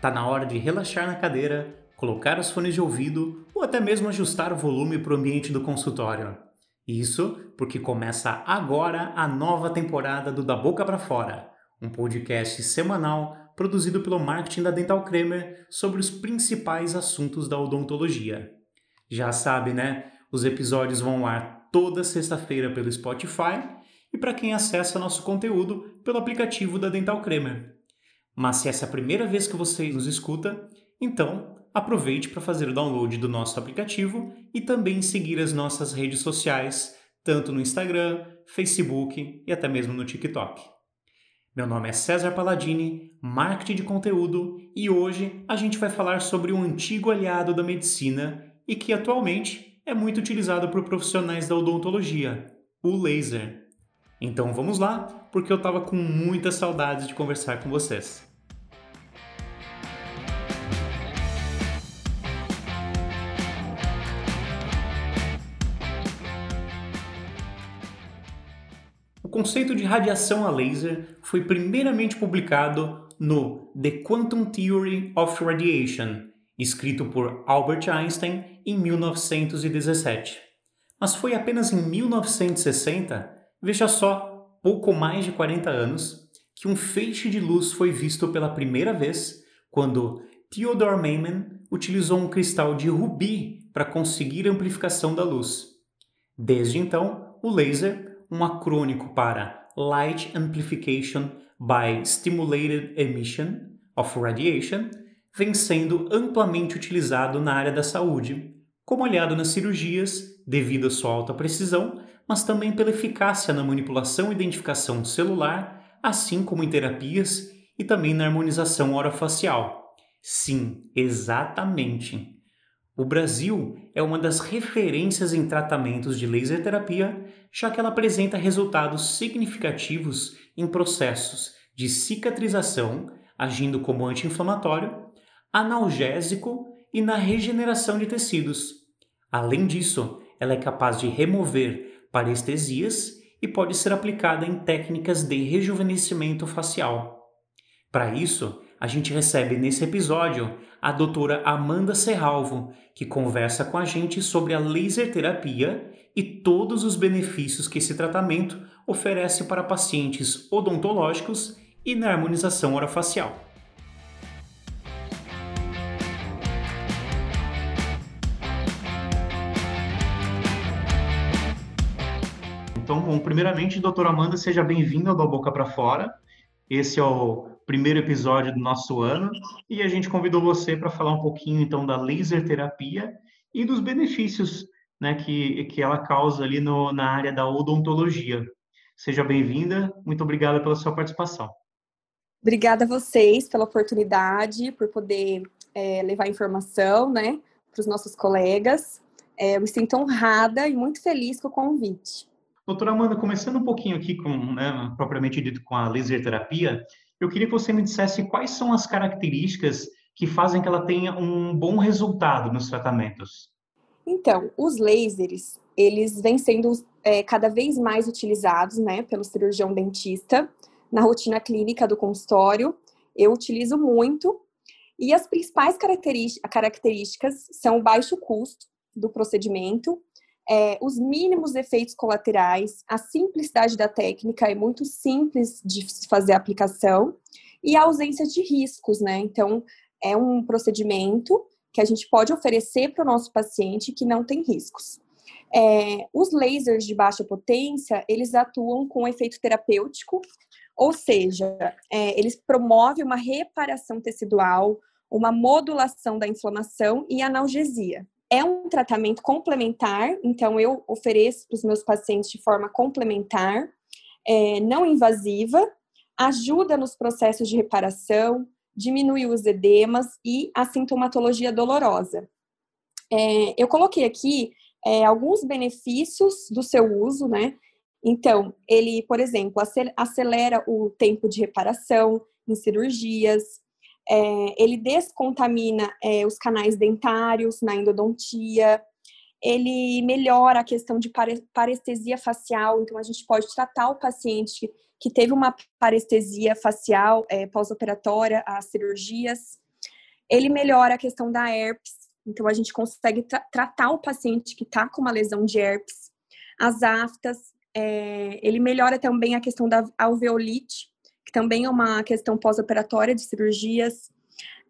Tá na hora de relaxar na cadeira, colocar os fones de ouvido ou até mesmo ajustar o volume para o ambiente do consultório. Isso porque começa agora a nova temporada do Da Boca para Fora, um podcast semanal produzido pelo marketing da Dental Cremer sobre os principais assuntos da odontologia. Já sabe, né? Os episódios vão ao ar toda sexta-feira pelo Spotify e para quem acessa nosso conteúdo pelo aplicativo da Dental Cremer. Mas se essa é a primeira vez que você nos escuta, então aproveite para fazer o download do nosso aplicativo e também seguir as nossas redes sociais, tanto no Instagram, Facebook e até mesmo no TikTok. Meu nome é César Palladini, marketing de conteúdo, e hoje a gente vai falar sobre um antigo aliado da medicina e que atualmente é muito utilizado por profissionais da odontologia, o laser. Então vamos lá, porque eu estava com muita saudade de conversar com vocês. O conceito de radiação a laser foi primeiramente publicado no The Quantum Theory of Radiation, escrito por Albert Einstein em 1917. Mas foi apenas em 1960 Veja só, pouco mais de 40 anos, que um feixe de luz foi visto pela primeira vez quando Theodore Maiman utilizou um cristal de rubi para conseguir amplificação da luz. Desde então, o laser, um acrônico para Light Amplification by Stimulated Emission of Radiation, vem sendo amplamente utilizado na área da saúde, como aliado nas cirurgias devido à sua alta precisão, mas também pela eficácia na manipulação e identificação celular, assim como em terapias e também na harmonização orofacial. Sim, exatamente. O Brasil é uma das referências em tratamentos de laser terapia, já que ela apresenta resultados significativos em processos de cicatrização, agindo como anti-inflamatório, analgésico e na regeneração de tecidos. Além disso, ela é capaz de remover parestesias e pode ser aplicada em técnicas de rejuvenescimento facial. Para isso, a gente recebe nesse episódio a doutora Amanda Serralvo, que conversa com a gente sobre a laser terapia e todos os benefícios que esse tratamento oferece para pacientes odontológicos e na harmonização orofacial. Então, bom, primeiramente, doutora Amanda, seja bem-vinda ao Boca para Fora. Esse é o primeiro episódio do nosso ano e a gente convidou você para falar um pouquinho, então, da laser terapia e dos benefícios né, que, que ela causa ali no, na área da odontologia. Seja bem-vinda, muito obrigada pela sua participação. Obrigada a vocês pela oportunidade, por poder é, levar informação né, para os nossos colegas. É, eu me sinto honrada e muito feliz com o convite. Doutora Amanda, começando um pouquinho aqui com, né, propriamente dito, com a laser terapia, eu queria que você me dissesse quais são as características que fazem que ela tenha um bom resultado nos tratamentos. Então, os lasers, eles vêm sendo é, cada vez mais utilizados, né, pelo cirurgião dentista na rotina clínica do consultório. Eu utilizo muito. E as principais características são o baixo custo do procedimento, é, os mínimos efeitos colaterais, a simplicidade da técnica é muito simples de fazer a aplicação e a ausência de riscos, né? Então, é um procedimento que a gente pode oferecer para o nosso paciente que não tem riscos. É, os lasers de baixa potência, eles atuam com efeito terapêutico, ou seja, é, eles promovem uma reparação tecidual, uma modulação da inflamação e analgesia. É um tratamento complementar, então eu ofereço para os meus pacientes de forma complementar, é, não invasiva, ajuda nos processos de reparação, diminui os edemas e a sintomatologia dolorosa. É, eu coloquei aqui é, alguns benefícios do seu uso, né? Então, ele, por exemplo, acelera o tempo de reparação em cirurgias, é, ele descontamina é, os canais dentários na endodontia, ele melhora a questão de parestesia facial, então a gente pode tratar o paciente que teve uma parestesia facial é, pós-operatória às cirurgias. Ele melhora a questão da herpes, então a gente consegue tra tratar o paciente que está com uma lesão de herpes. As aftas, é, ele melhora também a questão da alveolite, que também é uma questão pós-operatória de cirurgias.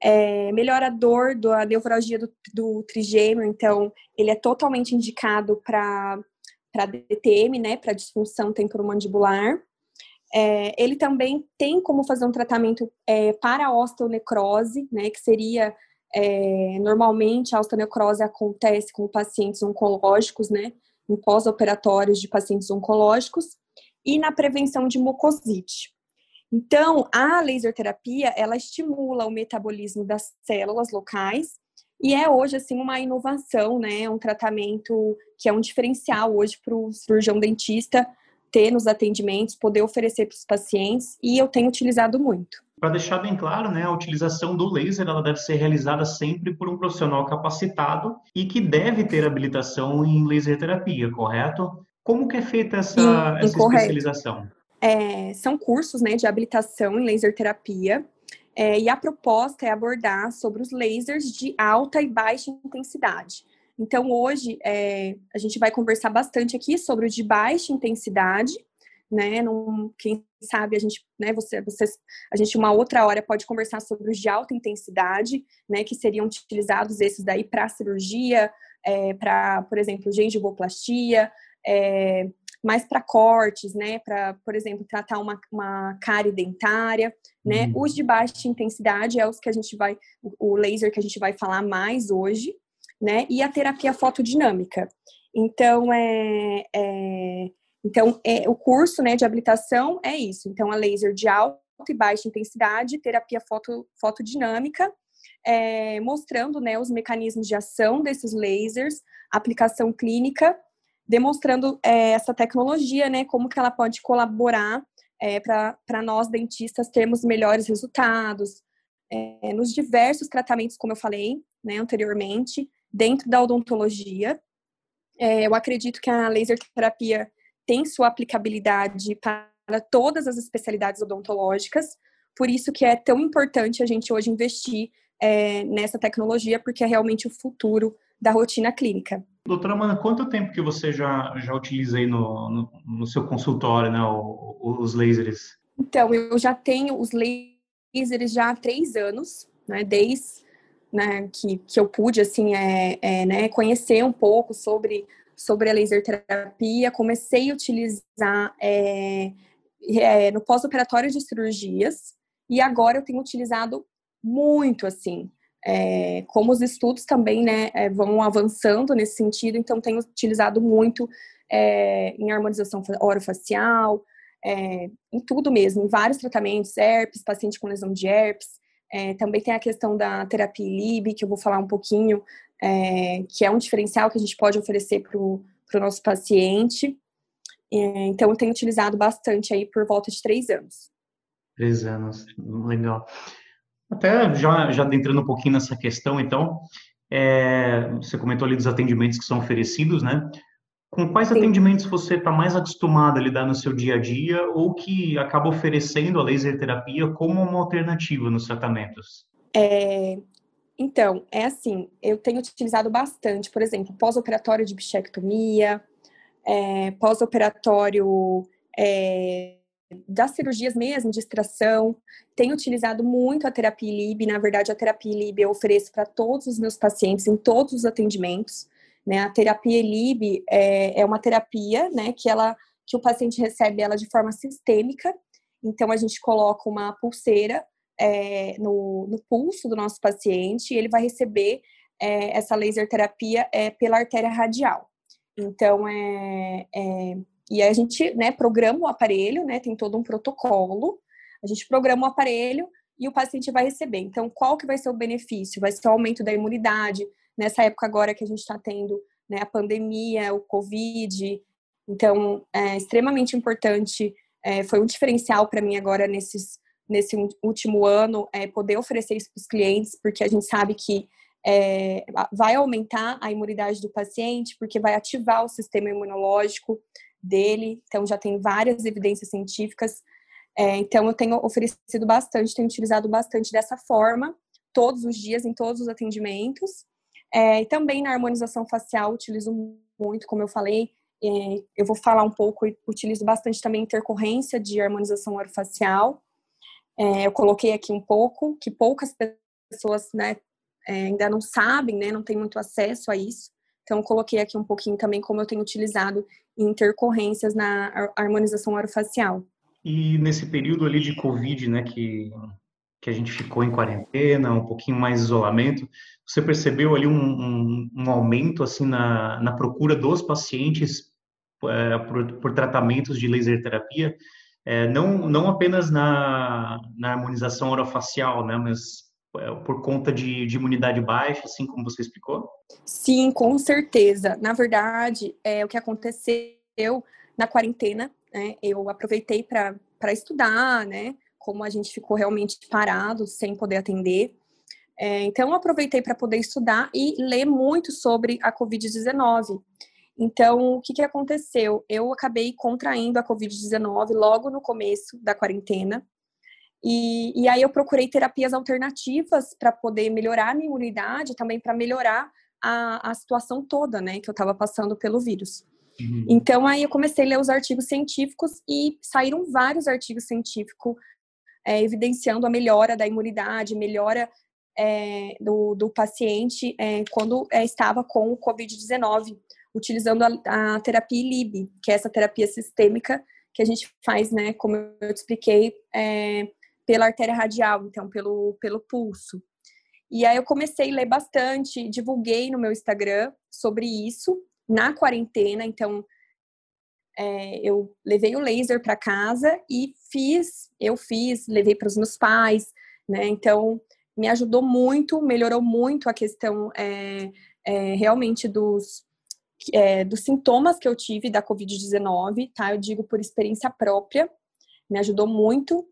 É, melhora a dor da neuralgia do, do trigêmeo, então ele é totalmente indicado para DTM, né, para disfunção temporomandibular. É, ele também tem como fazer um tratamento é, para a osteonecrose, né, que seria é, normalmente a osteonecrose acontece com pacientes oncológicos, né, em pós-operatórios de pacientes oncológicos, e na prevenção de mucosite. Então, a laser terapia, ela estimula o metabolismo das células locais e é hoje, assim, uma inovação, né? Um tratamento que é um diferencial hoje para o cirurgião dentista ter nos atendimentos, poder oferecer para os pacientes e eu tenho utilizado muito. Para deixar bem claro, né, a utilização do laser ela deve ser realizada sempre por um profissional capacitado e que deve ter habilitação em laser terapia, correto? Como que é feita essa, essa especialização? É, são cursos né, de habilitação em laser terapia é, e a proposta é abordar sobre os lasers de alta e baixa intensidade. Então, hoje, é, a gente vai conversar bastante aqui sobre o de baixa intensidade, né? Quem sabe a gente, né? Você, vocês, a gente uma outra hora pode conversar sobre os de alta intensidade, né? Que seriam utilizados esses daí para cirurgia, é, para, por exemplo, gengivoplastia, é, mais para cortes, né? Para, por exemplo, tratar uma, uma cárie dentária, né? Uhum. Os de baixa intensidade é os que a gente vai, o laser que a gente vai falar mais hoje, né? E a terapia fotodinâmica. Então, é, é então é, o curso né, de habilitação é isso. Então, a laser de alta e baixa intensidade, terapia foto, fotodinâmica, é, mostrando né, os mecanismos de ação desses lasers, aplicação clínica, demonstrando é, essa tecnologia, né, como que ela pode colaborar é, para nós dentistas termos melhores resultados é, nos diversos tratamentos, como eu falei né, anteriormente, dentro da odontologia. É, eu acredito que a laser terapia tem sua aplicabilidade para todas as especialidades odontológicas, por isso que é tão importante a gente hoje investir é, nessa tecnologia, porque é realmente o futuro da rotina clínica. Doutora Amanda, quanto tempo que você já, já utiliza aí no, no, no seu consultório, né, os lasers? Então, eu já tenho os lasers já há três anos, né, desde né, que, que eu pude, assim, é, é, né, conhecer um pouco sobre, sobre a laser terapia, comecei a utilizar é, é, no pós-operatório de cirurgias, e agora eu tenho utilizado muito, assim, é, como os estudos também, né, é, vão avançando nesse sentido, então tenho utilizado muito em harmonização orofacial, em tudo mesmo, em vários tratamentos, herpes, paciente com lesão de herpes, é, também tem a questão da terapia LIB, que eu vou falar um pouquinho, é, que é um diferencial que a gente pode oferecer para o nosso paciente. É, então, eu tenho utilizado bastante aí por volta de três anos. Três anos, legal. Até já, já entrando um pouquinho nessa questão, então, é, você comentou ali dos atendimentos que são oferecidos, né? Com quais Sim. atendimentos você está mais acostumado a lidar no seu dia a dia ou que acaba oferecendo a laser terapia como uma alternativa nos tratamentos? É, então, é assim, eu tenho utilizado bastante, por exemplo, pós-operatório de bichectomia, é, pós-operatório é, das cirurgias mesmo, de extração. Tenho utilizado muito a terapia LIB, na verdade, a terapia LIB eu ofereço para todos os meus pacientes, em todos os atendimentos. Né? A terapia ELIB é, é uma terapia né, que, ela, que o paciente recebe ela de forma sistêmica. Então, a gente coloca uma pulseira é, no, no, pulso do nosso paciente e ele vai receber é, essa laser terapia é, pela artéria radial. Então, é, e a gente né, programa o aparelho, né, tem todo um protocolo, a gente programa o aparelho e o paciente vai receber. Então, qual que vai ser o benefício? Vai ser o aumento da imunidade, nessa época agora que a gente está tendo né, a pandemia, o Covid. Então, é extremamente importante, é, foi um diferencial para mim agora nesses, nesse último ano, é, poder oferecer isso para os clientes, porque a gente sabe que é, vai aumentar a imunidade do paciente, porque vai ativar o sistema imunológico dele. Então, já tem várias evidências científicas. É, então, eu tenho oferecido bastante, tenho utilizado bastante dessa forma todos os dias, em todos os atendimentos. É, e também na harmonização facial, utilizo muito, como eu falei, é, eu vou falar um pouco, utilizo bastante também intercorrência de harmonização orofacial. É, eu coloquei aqui um pouco, que poucas pessoas né, é, ainda não sabem, né, não tem muito acesso a isso. Então, coloquei aqui um pouquinho também como eu tenho utilizado intercorrências na harmonização orofacial. E nesse período ali de Covid, né, que, que a gente ficou em quarentena, um pouquinho mais isolamento, você percebeu ali um, um, um aumento, assim, na, na procura dos pacientes é, por, por, tratamentos de laser terapia? É, não, não apenas na, na harmonização orofacial, né, mas é, por conta de, de, imunidade baixa, assim como você explicou? Sim, com certeza. Na verdade, é o que aconteceu na quarentena, né? Eu aproveitei para estudar, né? Como a gente ficou realmente parado, sem poder atender. É, então, aproveitei para poder estudar e ler muito sobre a Covid-19. Então, o que, que aconteceu? Eu acabei contraindo a Covid-19 logo no começo da quarentena. E, e aí eu procurei terapias alternativas para poder melhorar a minha imunidade, também para melhorar a, a situação toda, né, que eu estava passando pelo vírus. Uhum. Então aí eu comecei a ler os artigos científicos e saíram vários artigos científicos é, evidenciando a melhora da imunidade, melhora é, do, do, paciente é, quando é, estava com o Covid-19, utilizando a, a terapia ILIB, que é essa terapia sistêmica que a gente faz, né, como eu te expliquei, é, pela artéria radial, então pelo, pelo pulso. E aí eu comecei a ler bastante, divulguei no meu Instagram sobre isso na quarentena, então é, eu levei o laser para casa e fiz, eu fiz, levei para os meus pais, né? Então me ajudou muito, melhorou muito a questão é, é, realmente dos é, dos sintomas que eu tive da Covid-19, tá? Eu digo por experiência própria, me ajudou muito.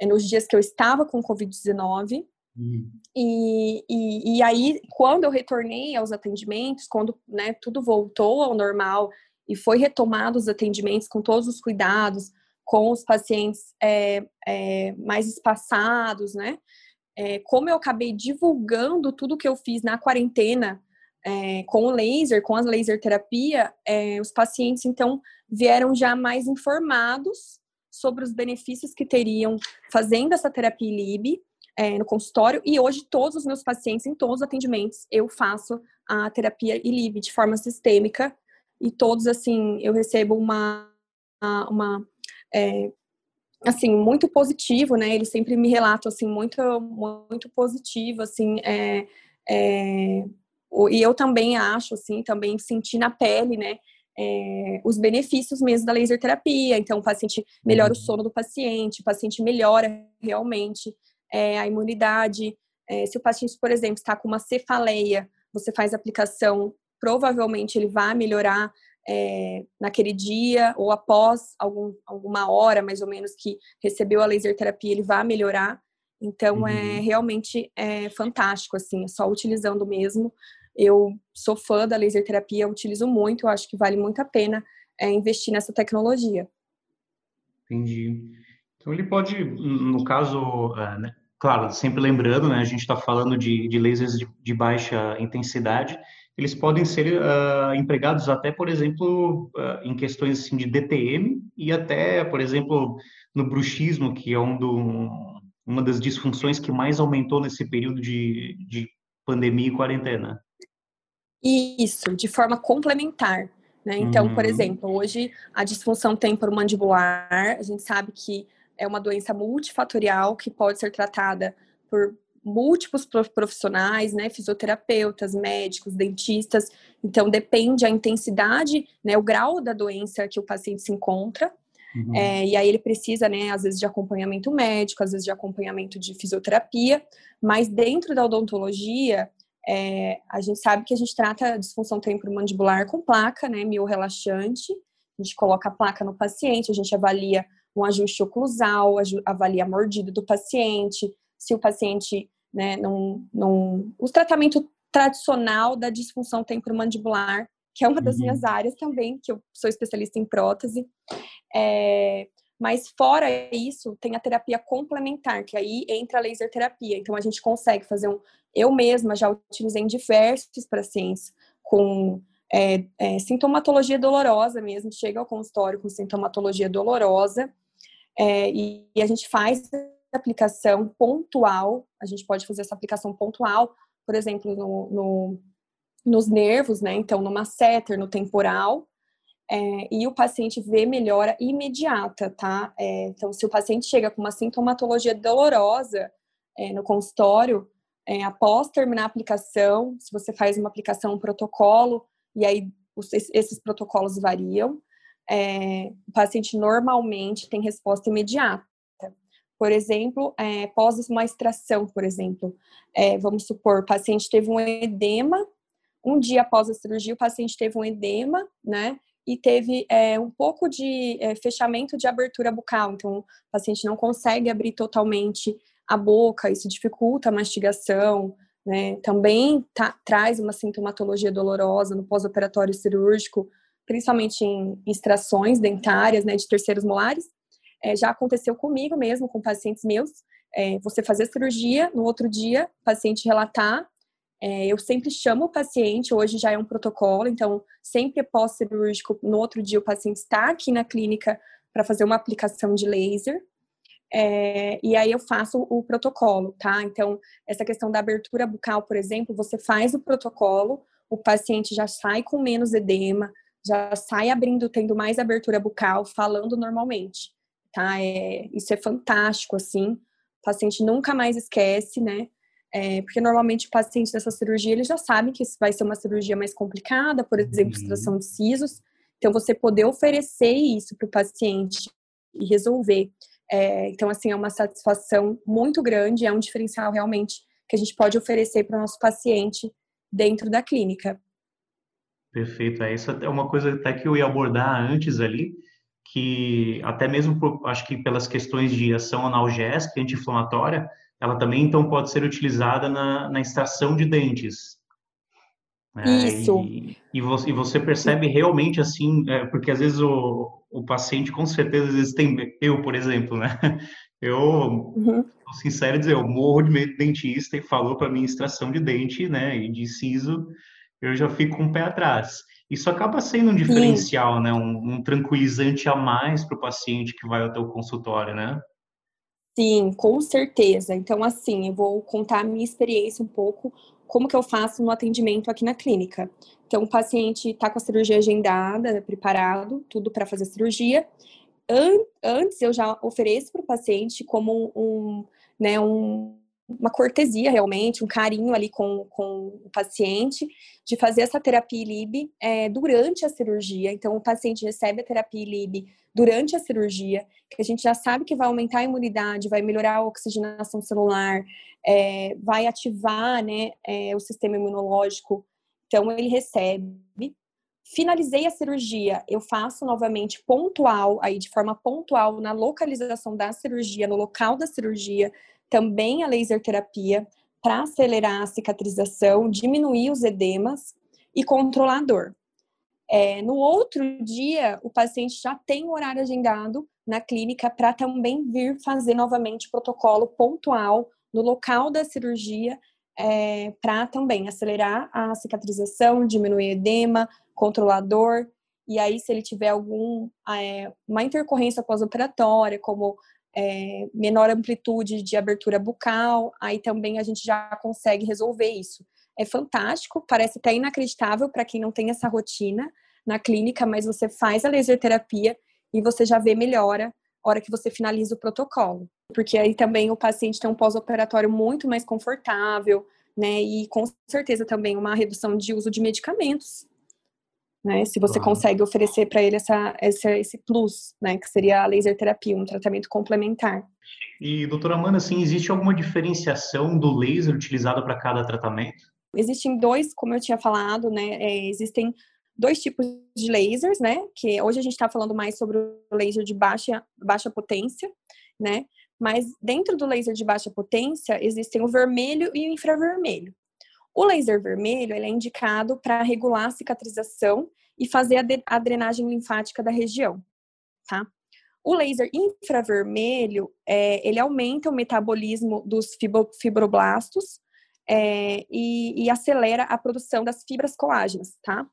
É, nos dias que eu estava com Covid-19. Uhum. E, e, e, aí, quando eu retornei aos atendimentos, quando né, tudo voltou ao normal e foi retomado os atendimentos com todos os cuidados, com os pacientes é, é, mais espaçados, né? É, como eu acabei divulgando tudo que eu fiz na quarentena é, com o laser, com a laser terapia, é, os pacientes então vieram já mais informados sobre os benefícios que teriam fazendo essa terapia LIB é, no consultório. E hoje, todos os meus pacientes, em todos os atendimentos, eu faço a terapia ILIB de forma sistêmica. E todos, assim, eu recebo uma. uma é, assim, muito positivo, né? Eles sempre me relatam, assim, muito, muito positivo, assim, é, é, e eu também acho, assim, também senti na pele, né? é, os benefícios mesmo da laser terapia. Então, o paciente melhora o uhum. sono do paciente, o paciente melhora realmente é, a imunidade. É, se o paciente, por exemplo, está com uma cefaleia, você faz aplicação, provavelmente ele vai melhorar é, naquele dia ou após algum, alguma hora, mais ou menos, que recebeu a laser terapia, ele vai melhorar. Então, é uhum. é realmente é fantástico, assim, é só utilizando mesmo eu sou fã da laser terapia, utilizo muito, eu acho que vale muito a pena é, investir nessa tecnologia. Entendi. Então ele pode, no caso, é, né, claro, sempre lembrando, né, a gente está falando de, de lasers de, de, baixa intensidade, eles podem ser uh, empregados até, por exemplo, uh, em questões assim, de DTM e até, por exemplo, no bruxismo, que é um do, uma das disfunções que mais aumentou nesse período de, de pandemia e quarentena. Isso, de forma complementar. Né? Então, uhum. por exemplo, hoje a disfunção temporomandibular, a gente sabe que é uma doença multifatorial que pode ser tratada por múltiplos profissionais, né, fisioterapeutas, médicos, dentistas. Então depende a intensidade, né, o grau da doença que o paciente se encontra. Uhum. É, e aí ele precisa, né, às vezes de acompanhamento médico, às vezes de acompanhamento de fisioterapia. Mas dentro da odontologia é, a gente sabe que a gente trata a disfunção temporomandibular com placa, né, miorrelaxante. A gente coloca a placa no paciente, a gente avalia um ajuste oclusal, avalia a mordida do paciente, se o paciente, né, não, não... O tratamento tradicional da disfunção temporomandibular, que é uma das uhum. minhas áreas também, que eu sou especialista em prótese. É, Mas fora isso, tem a terapia complementar, que aí entra a laser terapia. Então a gente consegue fazer um. Eu mesma já utilizei em diversos pacientes com é, é, sintomatologia dolorosa mesmo, chega ao consultório com sintomatologia dolorosa, é, e, e, a gente faz aplicação pontual, a gente pode fazer essa aplicação pontual, por exemplo, no, no nos nervos, né? Então, no masseter, no temporal, é, e o paciente vê melhora imediata, tá? É, então, se o paciente chega com uma sintomatologia dolorosa é, no consultório, após terminar a aplicação, se você faz uma aplicação, um protocolo, e aí os, esses protocolos variam, é, o paciente normalmente tem resposta imediata. Por exemplo, é, pós uma extração, por exemplo, vamos supor, o paciente teve um edema, um dia após a cirurgia, o paciente teve um edema, né? e teve é, um pouco de é, fechamento de abertura bucal. Então, o paciente não consegue abrir totalmente a boca, isso dificulta a mastigação, né? Também tá, traz uma sintomatologia dolorosa no pós-operatório cirúrgico, principalmente em extrações dentárias, né, de terceiros molares. É, já aconteceu comigo mesmo, com pacientes meus. É, você fazer cirurgia, no outro dia, o paciente relatar é, eu sempre chamo o paciente, hoje já é um protocolo, então sempre pós-cirúrgico, no outro dia o paciente está aqui na clínica para fazer uma aplicação de laser. É, e aí eu faço o protocolo, tá? Então, essa questão da abertura bucal, por exemplo, você faz o protocolo, o paciente já sai com menos edema, já sai abrindo, tendo mais abertura bucal, falando normalmente, tá? É, isso é fantástico, assim. O paciente nunca mais esquece, né? É, porque normalmente o paciente dessa cirurgia ele já sabe que vai ser uma cirurgia mais complicada, por exemplo, uhum. extração de sisos. Então, você poder oferecer isso para o paciente e resolver. É, então, assim, é uma satisfação muito grande, é um diferencial realmente que a gente pode oferecer para o nosso paciente dentro da clínica. Perfeito. É, isso é uma coisa até que eu ia abordar antes ali, que até mesmo, por, acho que pelas questões de ação analgésica, anti-inflamatória, ela também então pode ser utilizada na, na extração de dentes. É, Isso. E, e, você, e, você, percebe realmente assim, é, porque às vezes o, o paciente com certeza às vezes tem, eu por exemplo, né? Eu, uhum. sincero dizer, eu morro de medo de dentista e falou para mim extração de dente, né? E de siso, eu já fico com um o pé atrás. Isso acaba sendo um diferencial, Sim. né? Um, um tranquilizante a mais para o paciente que vai até o consultório, né? Sim, com certeza. Então, assim, eu vou contar a minha experiência um pouco, como que eu faço no atendimento aqui na clínica. Então, o paciente está com a cirurgia agendada, preparado, tudo para fazer a cirurgia. Antes, eu já ofereço para o paciente como um, né, um, uma cortesia realmente, um carinho ali com, com o paciente, de fazer essa terapia LIB é, durante a cirurgia. Então, o paciente recebe a terapia LIB durante a cirurgia, que a gente já sabe que vai aumentar a imunidade, vai melhorar a oxigenação celular, é, vai ativar né, é, o sistema imunológico. Então, ele recebe. Finalizei a cirurgia, eu faço novamente pontual, aí de forma pontual, na localização da cirurgia, no local da cirurgia, também a laser terapia para acelerar a cicatrização, diminuir os edemas e controlar a dor. É, no outro dia, o paciente já tem o horário agendado na clínica para também vir fazer novamente protocolo pontual no local da cirurgia é, para também acelerar a cicatrização, diminuir edema, controlar dor. E aí, se ele tiver algum é, uma intercorrência pós-operatória, como é, menor amplitude de abertura bucal, aí também a gente já consegue resolver isso. É fantástico, parece até inacreditável para quem não tem essa rotina na clínica, mas você faz a laser terapia e você já vê melhora hora que você finaliza o protocolo. Porque aí também o paciente tem um pós-operatório muito mais confortável, né? E com certeza também uma redução de uso de medicamentos né? Se você consegue oferecer para ele essa, essa, esse plus, né? Que seria a laser terapia, um tratamento complementar. E, doutora Amanda, assim, existe alguma diferenciação do laser utilizado para cada tratamento? Existem dois, como eu tinha falado, né? É, existem dois tipos de lasers, né? Que hoje a gente está falando mais sobre o laser de baixa, baixa potência, né? Mas dentro do laser de baixa potência existem o vermelho e o infravermelho. O laser vermelho é indicado para regular a cicatrização e fazer a, a drenagem linfática da região, tá? O laser infravermelho, é, ele aumenta o metabolismo dos fibroblastos é, e, e, acelera a produção das fibras colágenas, tá?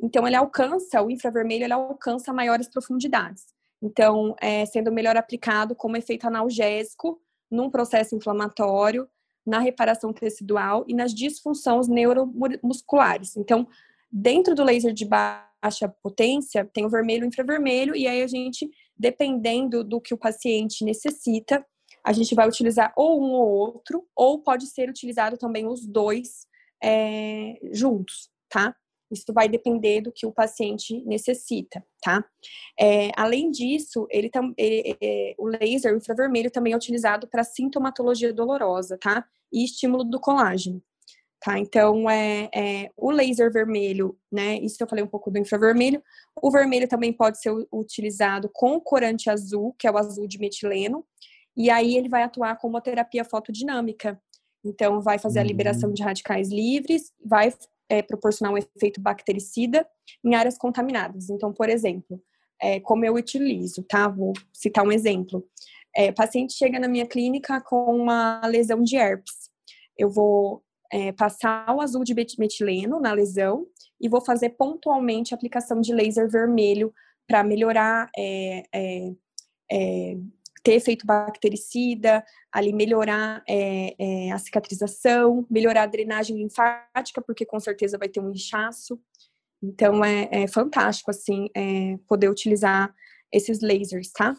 Então, ele alcança, o infravermelho, ele alcança maiores profundidades. Então, é, sendo melhor aplicado como efeito analgésico num processo inflamatório, na reparação tecidual e nas disfunções neuromusculares. Então, dentro do laser de baixa potência, tem o vermelho e o infravermelho, e aí a gente, dependendo do que o paciente necessita, a gente vai utilizar ou um ou outro, ou pode ser utilizado também os dois é, juntos, tá? Isso vai depender do que o paciente necessita, tá? É, além disso, ele, ele é, o laser infravermelho também é utilizado para sintomatologia dolorosa, tá? E estímulo do colágeno. Tá, então, é, é, o laser vermelho, né? Isso eu falei um pouco do infravermelho. O vermelho também pode ser utilizado com corante azul, que é o azul de metileno, e aí ele vai atuar como terapia fotodinâmica. Então, vai fazer a liberação uhum. de radicais livres, vai é, proporcionar um efeito bactericida em áreas contaminadas. Então, por exemplo, é, como eu utilizo, tá? Vou citar um exemplo. É, paciente chega na minha clínica com uma lesão de herpes. Eu vou é, passar o azul de metileno na lesão e vou fazer pontualmente a aplicação de laser vermelho para melhorar é, é, é ter efeito bactericida, ali melhorar é, é, a cicatrização, melhorar a drenagem linfática, porque com certeza vai ter um inchaço. Então é, é fantástico assim é, poder utilizar esses lasers, tá?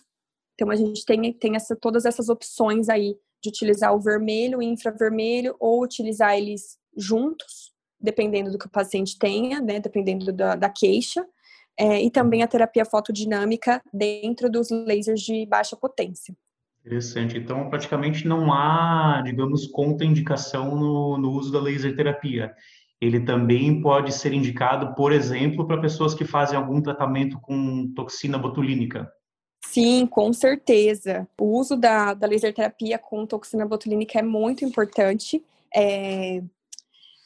Então a gente tem, tem essa, todas essas opções aí de utilizar o vermelho e infravermelho ou utilizar eles juntos, dependendo do que o paciente tenha, né? Dependendo da, da queixa é, e também a terapia fotodinâmica dentro dos lasers de baixa potência. Interessante. Então, praticamente não há, digamos, contraindicação no, no uso da laser terapia. Ele também pode ser indicado, por exemplo, para pessoas que fazem algum tratamento com toxina botulínica. Sim, com certeza. O uso da, da laser terapia com toxina botulínica é muito importante. É,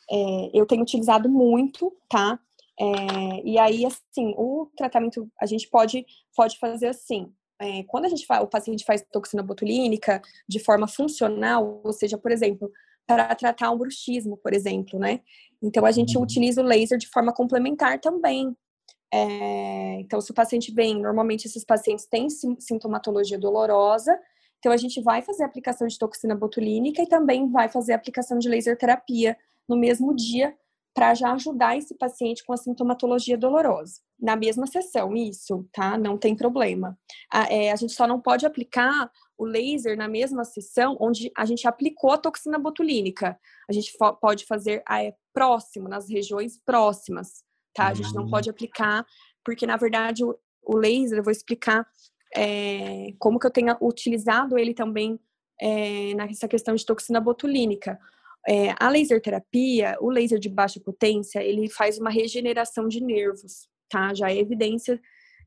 é, eu tenho utilizado muito, tá? É, e aí, assim, o tratamento a gente pode, pode fazer assim. É, quando a gente faz, o paciente faz toxina botulínica de forma funcional, ou seja, por exemplo, para tratar um bruxismo, por exemplo, né? Então a gente uhum. utiliza o laser de forma complementar também. É, então, se o paciente vem, normalmente esses pacientes têm sintomatologia dolorosa, então a gente vai fazer a aplicação de toxina botulínica e também vai fazer a aplicação de laser terapia no mesmo dia para já ajudar esse paciente com a sintomatologia dolorosa. Na mesma sessão, isso, tá? Não tem problema. A, é, a gente só não pode aplicar o laser na mesma sessão onde a gente aplicou a toxina botulínica. A gente pode fazer é, próximo, nas regiões próximas, tá? A gente não uhum. pode aplicar, porque na verdade o, o laser, eu vou explicar é, como que eu tenho utilizado ele também é, nessa questão de toxina botulínica. É, a laser terapia, o laser de baixa potência, ele faz uma regeneração de nervos, tá? Já é evidência,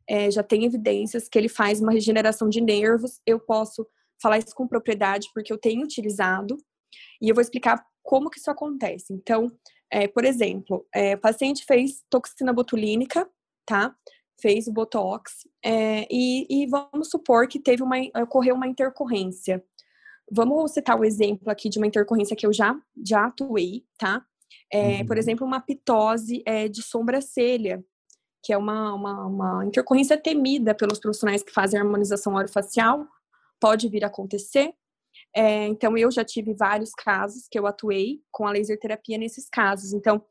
é, já tem evidências que ele faz uma regeneração de nervos. Eu posso falar isso com propriedade porque eu tenho utilizado e eu vou explicar como que isso acontece. Então, é, por exemplo, é, o paciente fez toxina botulínica, tá? Fez o botox é, e, e, vamos supor que teve uma ocorreu uma intercorrência Vamos citar o um exemplo aqui de uma intercorrência que eu já, já atuei, tá? É, uhum. Por exemplo, uma pitose é, de sobrancelha, que é uma, uma, uma, intercorrência temida pelos profissionais que fazem harmonização orofacial, pode vir a acontecer. É, então, eu já tive vários casos que eu atuei com a laser terapia nesses casos. Então,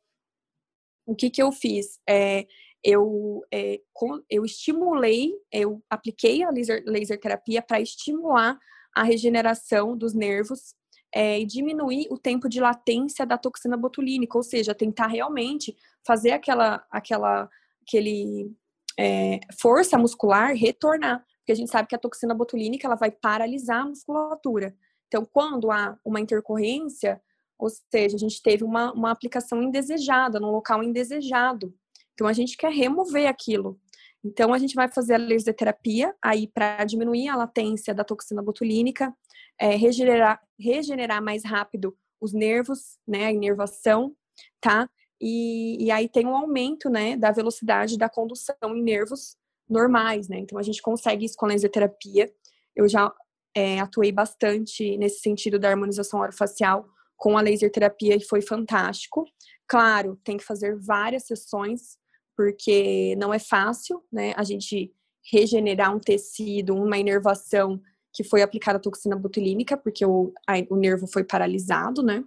o que, que eu fiz? É, eu, é, com, eu estimulei, eu apliquei a laser, laser terapia para estimular a regeneração dos nervos é, e diminuir o tempo de latência da toxina botulínica, ou seja, tentar realmente fazer aquela, aquela aquele é, força muscular retornar, porque a gente sabe que a toxina botulínica ela vai paralisar a musculatura. Então, quando há uma intercorrência, ou seja, a gente teve uma, uma aplicação indesejada, num local indesejado. Então, a gente quer remover aquilo. Então, a gente vai fazer a laser terapia aí para diminuir a latência da toxina botulínica, é, regenerar, regenerar mais rápido os nervos, né, a inervação, tá? E, e aí tem um aumento, né, da velocidade da condução em nervos normais, né? Então a gente consegue isso com a laser terapia. Eu já é, atuei bastante nesse sentido da harmonização orofacial com a laser terapia e foi fantástico. Claro, tem que fazer várias sessões, porque não é fácil, né? A gente regenerar um tecido, uma inervação que foi aplicada a toxina botulínica, porque o, a, o nervo foi paralisado, né?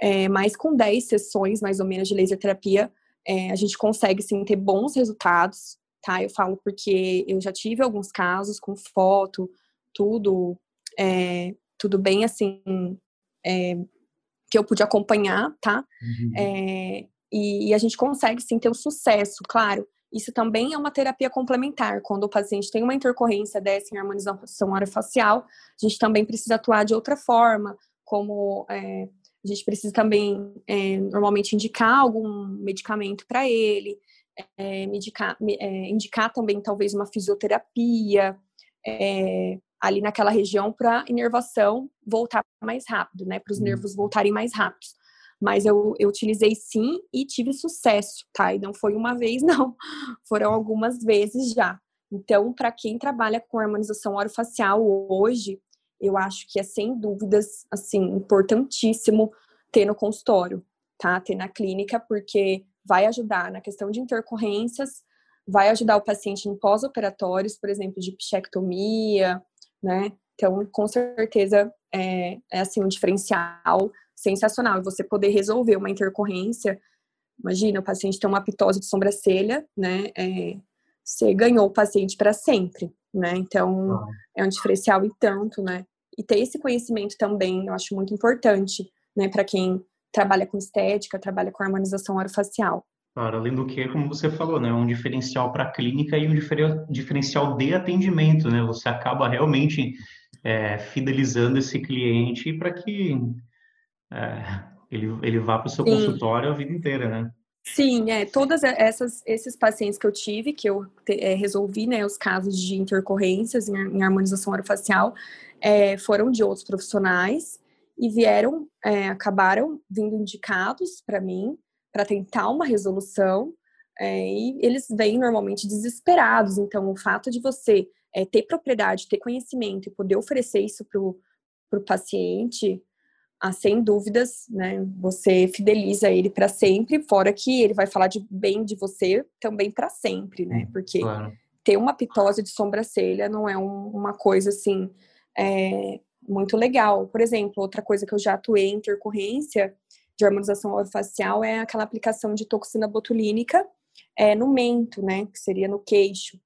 É, mas com 10 sessões, mais ou menos, de laser terapia, é, a gente consegue, sim, ter bons resultados, tá? Eu falo porque eu já tive alguns casos com foto, tudo, é, tudo bem, assim, é, que eu pude acompanhar, tá? Uhum. E, e, a gente consegue, sim, ter um sucesso, claro. Isso também é uma terapia complementar. Quando o paciente tem uma intercorrência dessa em harmonização orofacial, a gente também precisa atuar de outra forma, como é, a gente precisa também, é, normalmente, indicar algum medicamento para ele, é, medicar, é, indicar também, talvez, uma fisioterapia é, ali naquela região para inervação voltar mais rápido, né? Para os uhum. nervos voltarem mais rápidos. Mas eu, eu utilizei sim e tive sucesso, tá? E não foi uma vez, não. Foram algumas vezes já. Então, para quem trabalha com harmonização orofacial hoje, eu acho que é sem dúvidas, assim, importantíssimo ter no consultório, tá? Ter na clínica, porque vai ajudar na questão de intercorrências, vai ajudar o paciente em pós-operatórios, por exemplo, de pichectomia, né? Então, com certeza, é, é assim um diferencial sensacional. E você poder resolver uma intercorrência, imagina, o paciente tem uma pitose de sobrancelha, né? É, você ganhou o paciente para sempre, né? Então, ah. é um diferencial e tanto, né? E ter esse conhecimento também, eu acho muito importante, né, para quem trabalha com estética, trabalha com harmonização orofacial. Claro, além do que, como você falou, né, um diferencial para a clínica e um diferencial de atendimento, né? Você acaba realmente é, fidelizando esse cliente para que é, ele, ele vá para o seu Sim. consultório a vida inteira, né? Sim, é, todas essas esses pacientes que eu tive, que eu te, é, resolvi, né, os casos de intercorrências em, em harmonização orofacial, é, foram de outros profissionais e vieram, é, acabaram vindo indicados para mim para tentar uma resolução é, e eles vêm normalmente desesperados. Então, o fato de você é, ter propriedade, ter conhecimento e poder oferecer isso para o paciente ah, sem dúvidas, né, você fideliza ele para sempre, fora que ele vai falar de bem de você também para sempre, né? Porque claro. ter uma pitose de sobrancelha não é um, uma coisa assim é, muito legal. Por exemplo, outra coisa que eu já atuei em intercorrência de harmonização orofacial é aquela aplicação de toxina botulínica é, no mento, né? Que seria no queixo.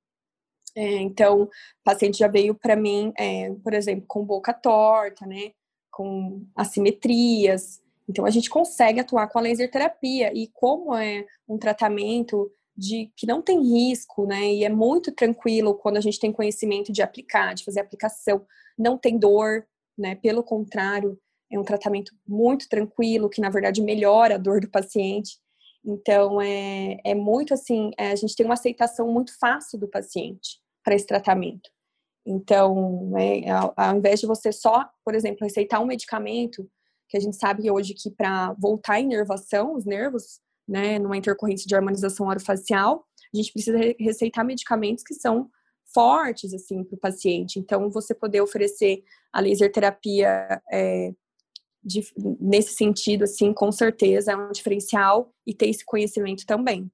É, então, o paciente já veio para mim, é, por exemplo, com boca torta, né? Com assimetrias. Então a gente consegue atuar com a laser terapia e como é um tratamento de que não tem risco, né? E é muito tranquilo quando a gente tem conhecimento de aplicar, de fazer aplicação, não tem dor, né? Pelo contrário, é um tratamento muito tranquilo que na verdade melhora a dor do paciente. Então é, é muito assim, é, a gente tem uma aceitação muito fácil do paciente para esse tratamento. Então, né, ao, ao, invés de você só, por exemplo, receitar um medicamento, que a gente sabe hoje que para voltar a inervação, os nervos, né, numa intercorrência de harmonização orofacial, a gente precisa receitar medicamentos que são fortes, assim, para o paciente. Então, você poder oferecer a laser terapia é, de, nesse sentido, assim, com certeza é um diferencial e ter esse conhecimento também.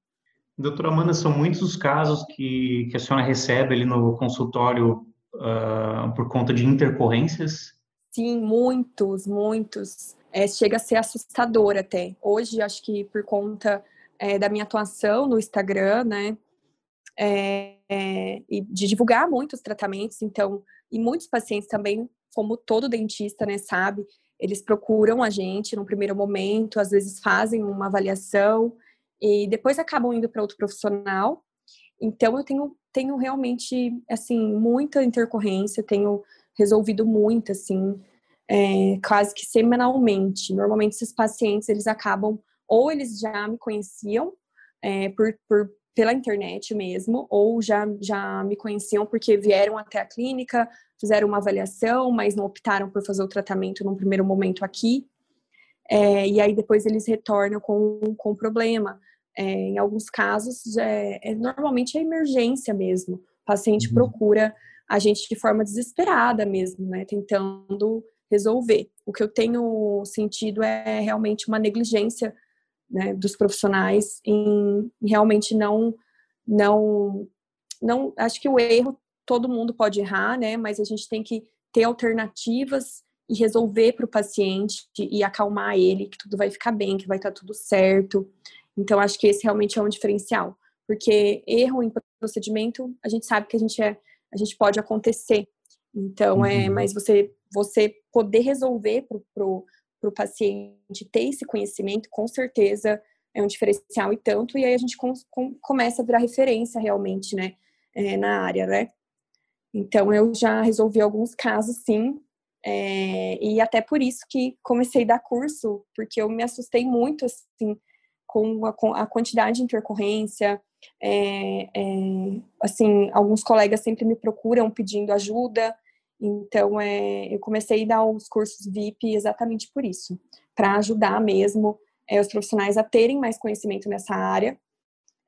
Doutora Amanda, são muitos os casos que, que a senhora recebe ali no consultório uh, por conta de intercorrências? Sim, muitos, muitos. É, chega a ser assustador até. Hoje, acho que por conta é, da minha atuação no Instagram, né, é, é, e de divulgar muitos tratamentos, então, e muitos pacientes também, como todo dentista, né, sabe, eles procuram a gente no primeiro momento, às vezes fazem uma avaliação e depois acabam indo para outro profissional. Então, eu tenho tenho realmente, assim, muita intercorrência, tenho resolvido muito, assim, é, quase que semanalmente. Normalmente, esses pacientes, eles acabam, ou eles já me conheciam é, por, por, pela internet mesmo, ou já, já me conheciam porque vieram até a clínica, fizeram uma avaliação, mas não optaram por fazer o tratamento num primeiro momento aqui. É, e aí depois eles retornam com, com problema é, em alguns casos, é, é, normalmente é emergência mesmo. O paciente uhum. procura a gente de forma desesperada mesmo, né? Tentando resolver. O que eu tenho sentido é realmente uma negligência né, dos profissionais em, realmente não, não, não. Acho que o erro todo mundo pode errar, né? Mas a gente tem que ter alternativas e resolver para o paciente e acalmar ele que tudo vai ficar bem, que vai estar tá tudo certo. Então, acho que esse realmente é um diferencial, porque erro em procedimento, a gente sabe que a gente é, a gente pode acontecer. Então, é, uhum. mas você você poder resolver para o paciente ter esse conhecimento, com certeza é um diferencial e tanto, e aí a gente com, com, começa a virar referência realmente, né, é, na área, né. Então, eu já resolvi alguns casos, sim, é, e até por isso que comecei a dar curso, porque eu me assustei muito, assim, com a, a quantidade de intercorrência. É, é, assim, alguns colegas sempre me procuram pedindo ajuda, então é, eu comecei a dar os cursos VIP exatamente por isso, para ajudar mesmo é, os profissionais a terem mais conhecimento nessa área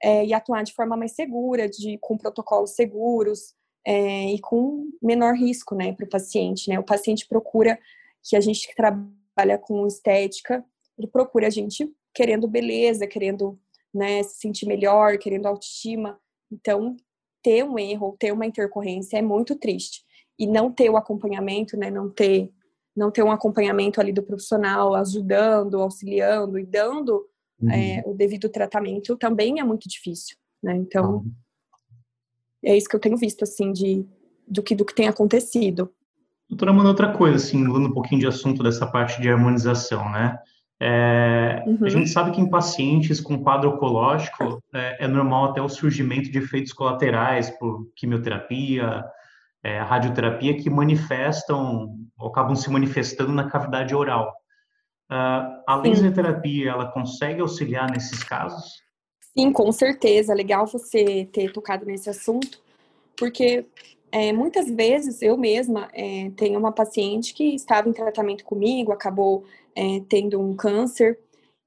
é, e atuar de forma mais segura, de, com protocolos seguros é, e com menor risco né, para o paciente. Né? O paciente procura que a gente que trabalha com estética, ele procura a gente querendo beleza, querendo né, se sentir melhor, querendo autoestima. Então, ter um erro, ter uma intercorrência é muito triste. E não ter o acompanhamento, né, não ter não ter um acompanhamento ali do profissional ajudando, auxiliando e dando uhum. é, o devido tratamento também é muito difícil, né? Então, uhum. é isso que eu tenho visto, assim, de, do, que, do que tem acontecido. Doutora, uma outra coisa, assim, mudando um pouquinho de assunto dessa parte de harmonização, né? É, uhum. A gente sabe que em pacientes com quadro oncológico é, é, normal até o surgimento de efeitos colaterais por quimioterapia, é, radioterapia, que manifestam, ou acabam se manifestando na cavidade oral. Uh, a laser terapia, ela consegue auxiliar nesses casos? Sim, com certeza. Legal você ter tocado nesse assunto, porque é, muitas vezes eu mesma é, tenho uma paciente que estava em tratamento comigo, acabou é, tendo um câncer,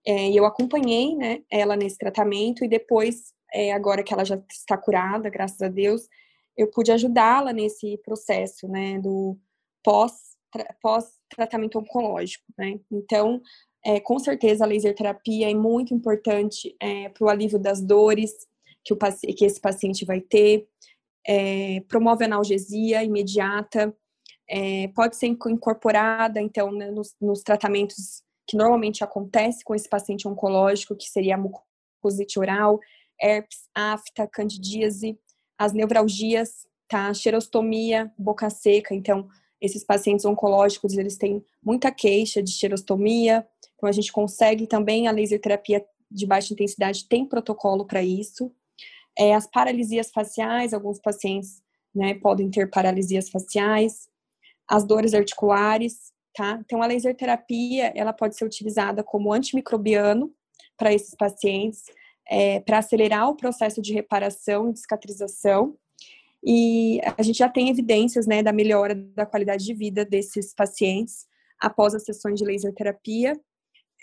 é, eu acompanhei né, ela nesse tratamento, e depois, é, agora que ela já está curada, graças a Deus, eu pude ajudá-la nesse processo né, do pós-tratamento pós oncológico. Né? Então, é, com certeza a laser terapia é muito importante para o alívio das dores que, o, que esse paciente vai ter é, promove analgesia imediata, é, pode ser incorporada, então, né, nos, nos, tratamentos que normalmente acontece com esse paciente oncológico, que seria a mucosite oral, herpes, afta, candidíase, as neuralgias, tá? Xerostomia, boca seca, então, esses pacientes oncológicos, eles têm muita queixa de xerostomia, então a gente consegue também a laser terapia de baixa intensidade tem protocolo para isso. É, as paralisias faciais, alguns pacientes né, podem ter paralisias faciais, as dores articulares, tá? Então, a laser terapia, ela pode ser utilizada como antimicrobiano para esses pacientes, é, para acelerar o processo de reparação e cicatrização. E a gente já tem evidências, né, da melhora da qualidade de vida desses pacientes após as sessões de laser terapia.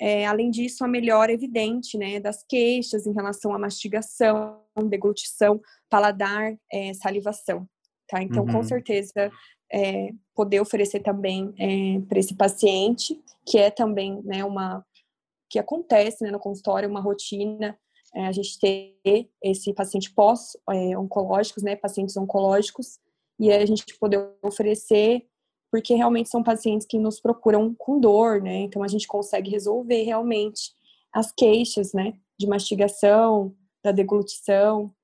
É, além disso, a melhora evidente né, das queixas em relação à mastigação, deglutição, paladar, é, salivação. Tá? Então, uhum. com certeza, é, poder oferecer também é, para esse paciente, que é também né, uma que acontece né, no consultório, uma rotina, é, a gente ter esse paciente pós-oncológicos, é, né, pacientes oncológicos, e a gente poder oferecer porque realmente são pacientes que nos procuram com dor, né? Então a gente consegue resolver realmente as queixas, né, de mastigação, da deglutição,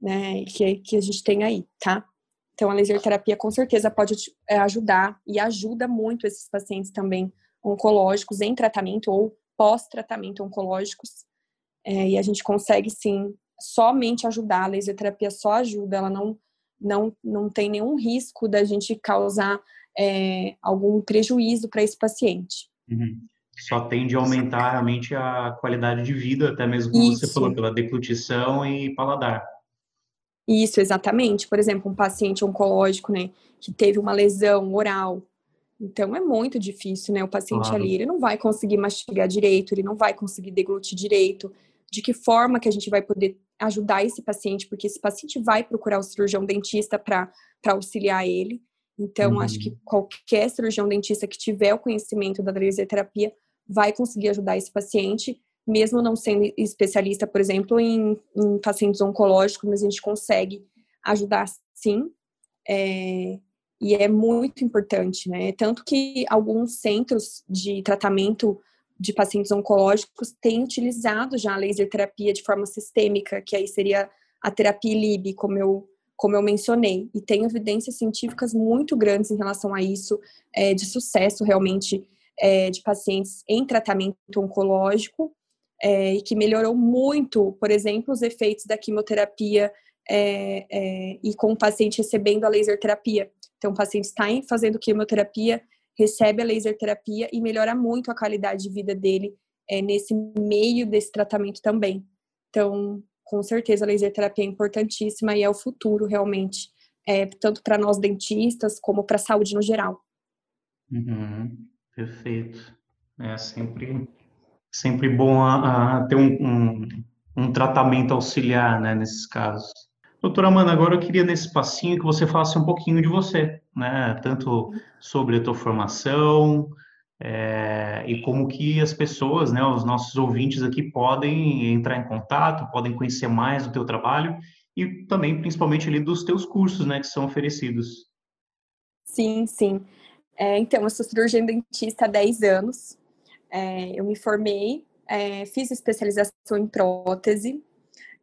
né, que, que a gente tem aí, tá? Então a laser terapia com certeza pode é, ajudar e ajuda muito esses pacientes também oncológicos em tratamento ou pós-tratamento oncológicos. É, e a gente consegue sim somente ajudar, a laser terapia só ajuda, ela não não, não tem nenhum risco da gente causar é, algum prejuízo para esse paciente. Uhum. Só tende a aumentar realmente a qualidade de vida, até mesmo como Isso. você falou, pela deglutição e paladar. Isso, exatamente. Por exemplo, um paciente oncológico, né, que teve uma lesão oral. Então é muito difícil, né? O paciente claro. ali, ele não vai conseguir mastigar direito, ele não vai conseguir deglutir direito. de que forma que a gente vai poder ajudar esse paciente, porque esse paciente vai procurar o cirurgião dentista para auxiliar ele. Então, uhum. acho que qualquer cirurgião dentista que tiver o conhecimento da laser terapia vai conseguir ajudar esse paciente, mesmo não sendo especialista, por exemplo, em, em pacientes oncológicos, mas a gente consegue ajudar sim. É, e é muito importante, né? Tanto que alguns centros de tratamento de pacientes oncológicos têm utilizado já a laser terapia de forma sistêmica, que aí seria a terapia LIB, como eu, como eu mencionei. E tem evidências científicas muito grandes em relação a isso, é, de sucesso realmente é, de pacientes em tratamento oncológico, é, e que melhorou muito, por exemplo, os efeitos da quimioterapia é, é, e com o paciente recebendo a laser terapia. Então, o paciente está fazendo quimioterapia, recebe a laser terapia e melhora muito a qualidade de vida dele é, nesse meio desse tratamento também. Então, com certeza, a laser terapia é importantíssima e é o futuro realmente, é, tanto para nós dentistas como para a saúde no geral. Uhum, perfeito. É sempre, sempre bom a, a ter um, um, um tratamento auxiliar né, nesses casos. Doutora Amanda, agora eu queria nesse passinho que você falasse um pouquinho de você, né? Tanto sobre a tua formação é, e como que as pessoas, né, os nossos ouvintes aqui podem entrar em contato, podem conhecer mais do teu trabalho e também, principalmente, ali dos teus cursos, né, que são oferecidos. Sim, sim. É, então, eu sou cirurgiã dentista há 10 anos. É, eu me formei, é, fiz especialização em prótese,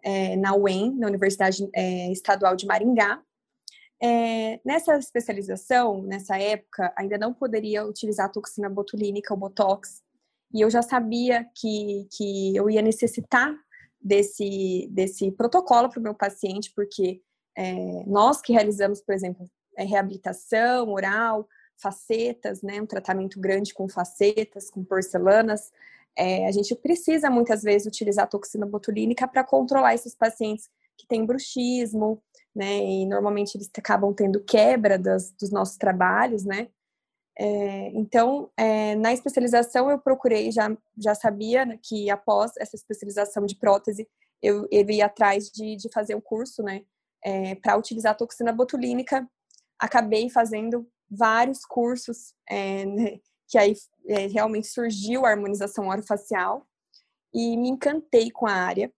é, na UEM, na Universidade é, Estadual de Maringá. É, nessa especialização, nessa época, ainda não poderia utilizar a toxina botulínica, o Botox, e eu já sabia que, que eu ia necessitar desse, desse protocolo para o meu paciente, porque é, nós que realizamos, por exemplo, é, reabilitação oral, facetas, né, um tratamento grande com facetas, com porcelanas, é, a gente precisa muitas vezes utilizar a toxina botulínica para controlar esses pacientes que têm bruxismo, né? E normalmente eles acabam tendo quebra das, dos nossos trabalhos, né? É, então, é, na especialização eu procurei, já, já sabia que após essa especialização de prótese, eu, eu ia atrás de, de fazer um curso, né? É, para utilizar a toxina botulínica. Acabei fazendo vários cursos é, né, que aí é, realmente surgiu a harmonização orofacial e me encantei com a área.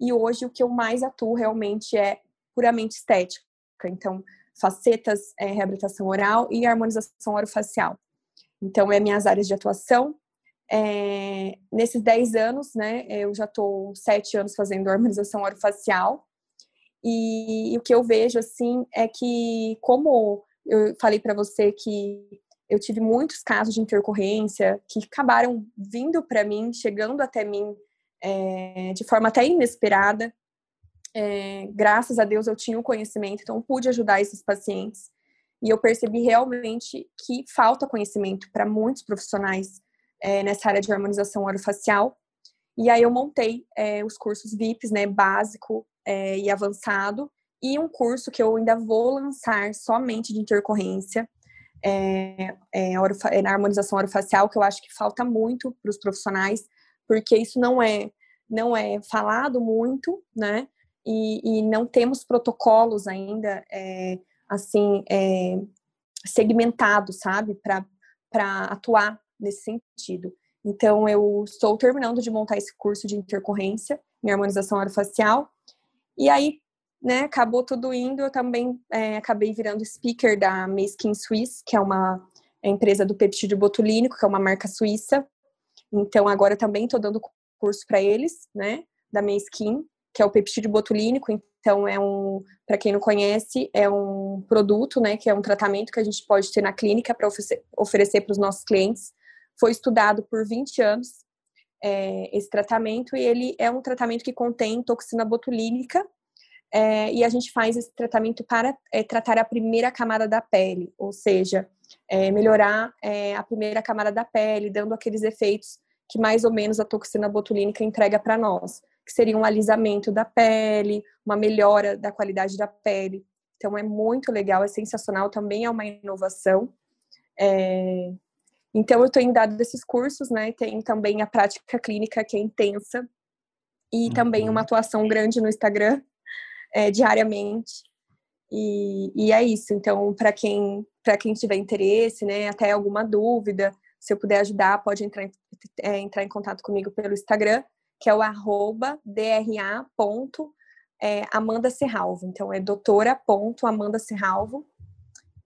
E hoje o que eu mais atuo realmente é puramente estética. Então, facetas, é, reabilitação oral e harmonização orofacial. Então, é minhas áreas de atuação. É, nesses 10 anos, né, eu já estou 7 anos fazendo harmonização orofacial. E, e o que eu vejo, assim, é que, como eu falei para você que eu tive muitos casos de intercorrência que acabaram vindo para mim, chegando até mim é, de forma até inesperada. É, graças a Deus eu tinha o conhecimento, então pude ajudar esses pacientes. E eu percebi realmente que falta conhecimento para muitos profissionais é, nessa área de harmonização orofacial. E aí eu montei os cursos VIPs, né, básico e avançado, e um curso que eu ainda vou lançar somente de intercorrência, é, é, é, na harmonização orofacial, que eu acho que falta muito para os profissionais, porque isso não é, não é falado muito, né? E, e não temos protocolos ainda, é, assim, é, segmentados, sabe? Para atuar nesse sentido. Então, eu estou terminando de montar esse curso de intercorrência em harmonização orofacial. E aí, né, acabou tudo indo, eu também é, acabei virando speaker da Mayskin Swiss, que é uma empresa do peptídeo botulínico, que é uma marca suíça. Então, agora também estou dando curso para eles, né, da Mayskin, que é o peptídeo botulínico. Então, é um, para quem não conhece, é um produto, né, que é um tratamento que a gente pode ter na clínica para oferecer para os nossos clientes. Foi estudado por 20 anos é, esse tratamento e ele é um tratamento que contém toxina botulínica, é, e a gente faz esse tratamento para é, tratar a primeira camada da pele, ou seja, é, melhorar é, a primeira camada da pele, dando aqueles efeitos que mais ou menos a toxina botulínica entrega para nós, que seria um alisamento da pele, uma melhora da qualidade da pele. Então é muito legal, é sensacional, também é uma inovação. É, então eu tenho dado esses cursos, né? Tem também a prática clínica que é intensa, e uhum. também uma atuação grande no Instagram é, diariamente. E, e, é isso. Então, para quem para quem tiver interesse, né, até alguma dúvida, se eu puder ajudar, pode entrar em, é, entrar em contato comigo pelo Instagram, que é o arroba dra.amandaserralvo. É, então, é doutora.amandaserralvo.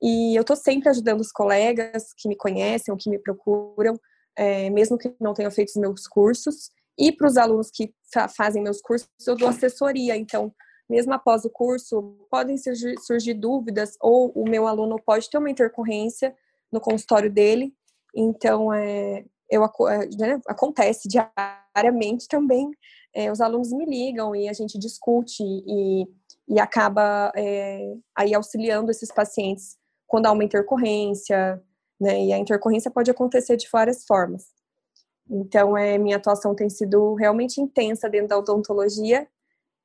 E eu estou sempre ajudando os colegas que me conhecem ou que me procuram, é, mesmo que não tenham feito os meus cursos. E para os alunos que fazem meus cursos, eu dou assessoria. Então, mesmo após o curso, podem surgir, surgir dúvidas ou o meu aluno pode ter uma intercorrência no consultório dele. Então, é, eu, é, né, acontece diariamente também. É, os alunos me ligam e a gente discute e, e acaba é, aí auxiliando esses pacientes quando há uma intercorrência, né? E a intercorrência pode acontecer de várias formas. Então, é, minha atuação tem sido realmente intensa dentro da odontologia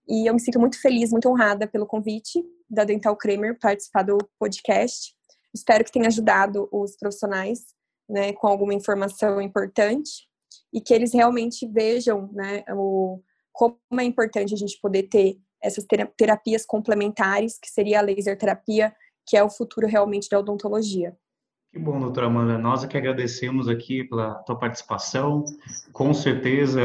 e eu me sinto muito feliz, muito honrada pelo convite da Dental Kramer participar do podcast. Espero que tenha ajudado os profissionais né, com alguma informação importante e que eles realmente vejam né, o, como é importante a gente poder ter essas terapias complementares, que seria a laser terapia, que é o futuro realmente da odontologia. Que bom, doutora Amanda. Nós é que agradecemos aqui pela tua participação. Com certeza,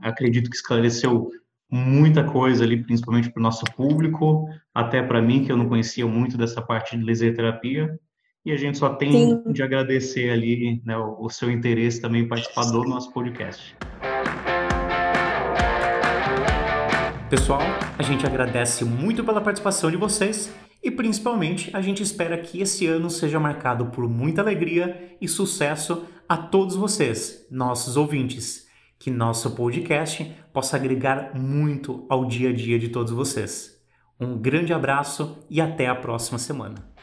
acredito que esclareceu muita coisa ali, principalmente para o nosso público, até para mim, que eu não conhecia muito dessa parte de laser terapia. E a gente só tem Sim. de agradecer ali né, o, o seu interesse também em participar do nosso podcast. Pessoal, a gente agradece muito pela participação de vocês e principalmente a gente espera que esse ano seja marcado por muita alegria e sucesso a todos vocês, nossos ouvintes que nosso podcast possa agregar muito ao dia a dia de todos vocês. Um grande abraço e até a próxima semana.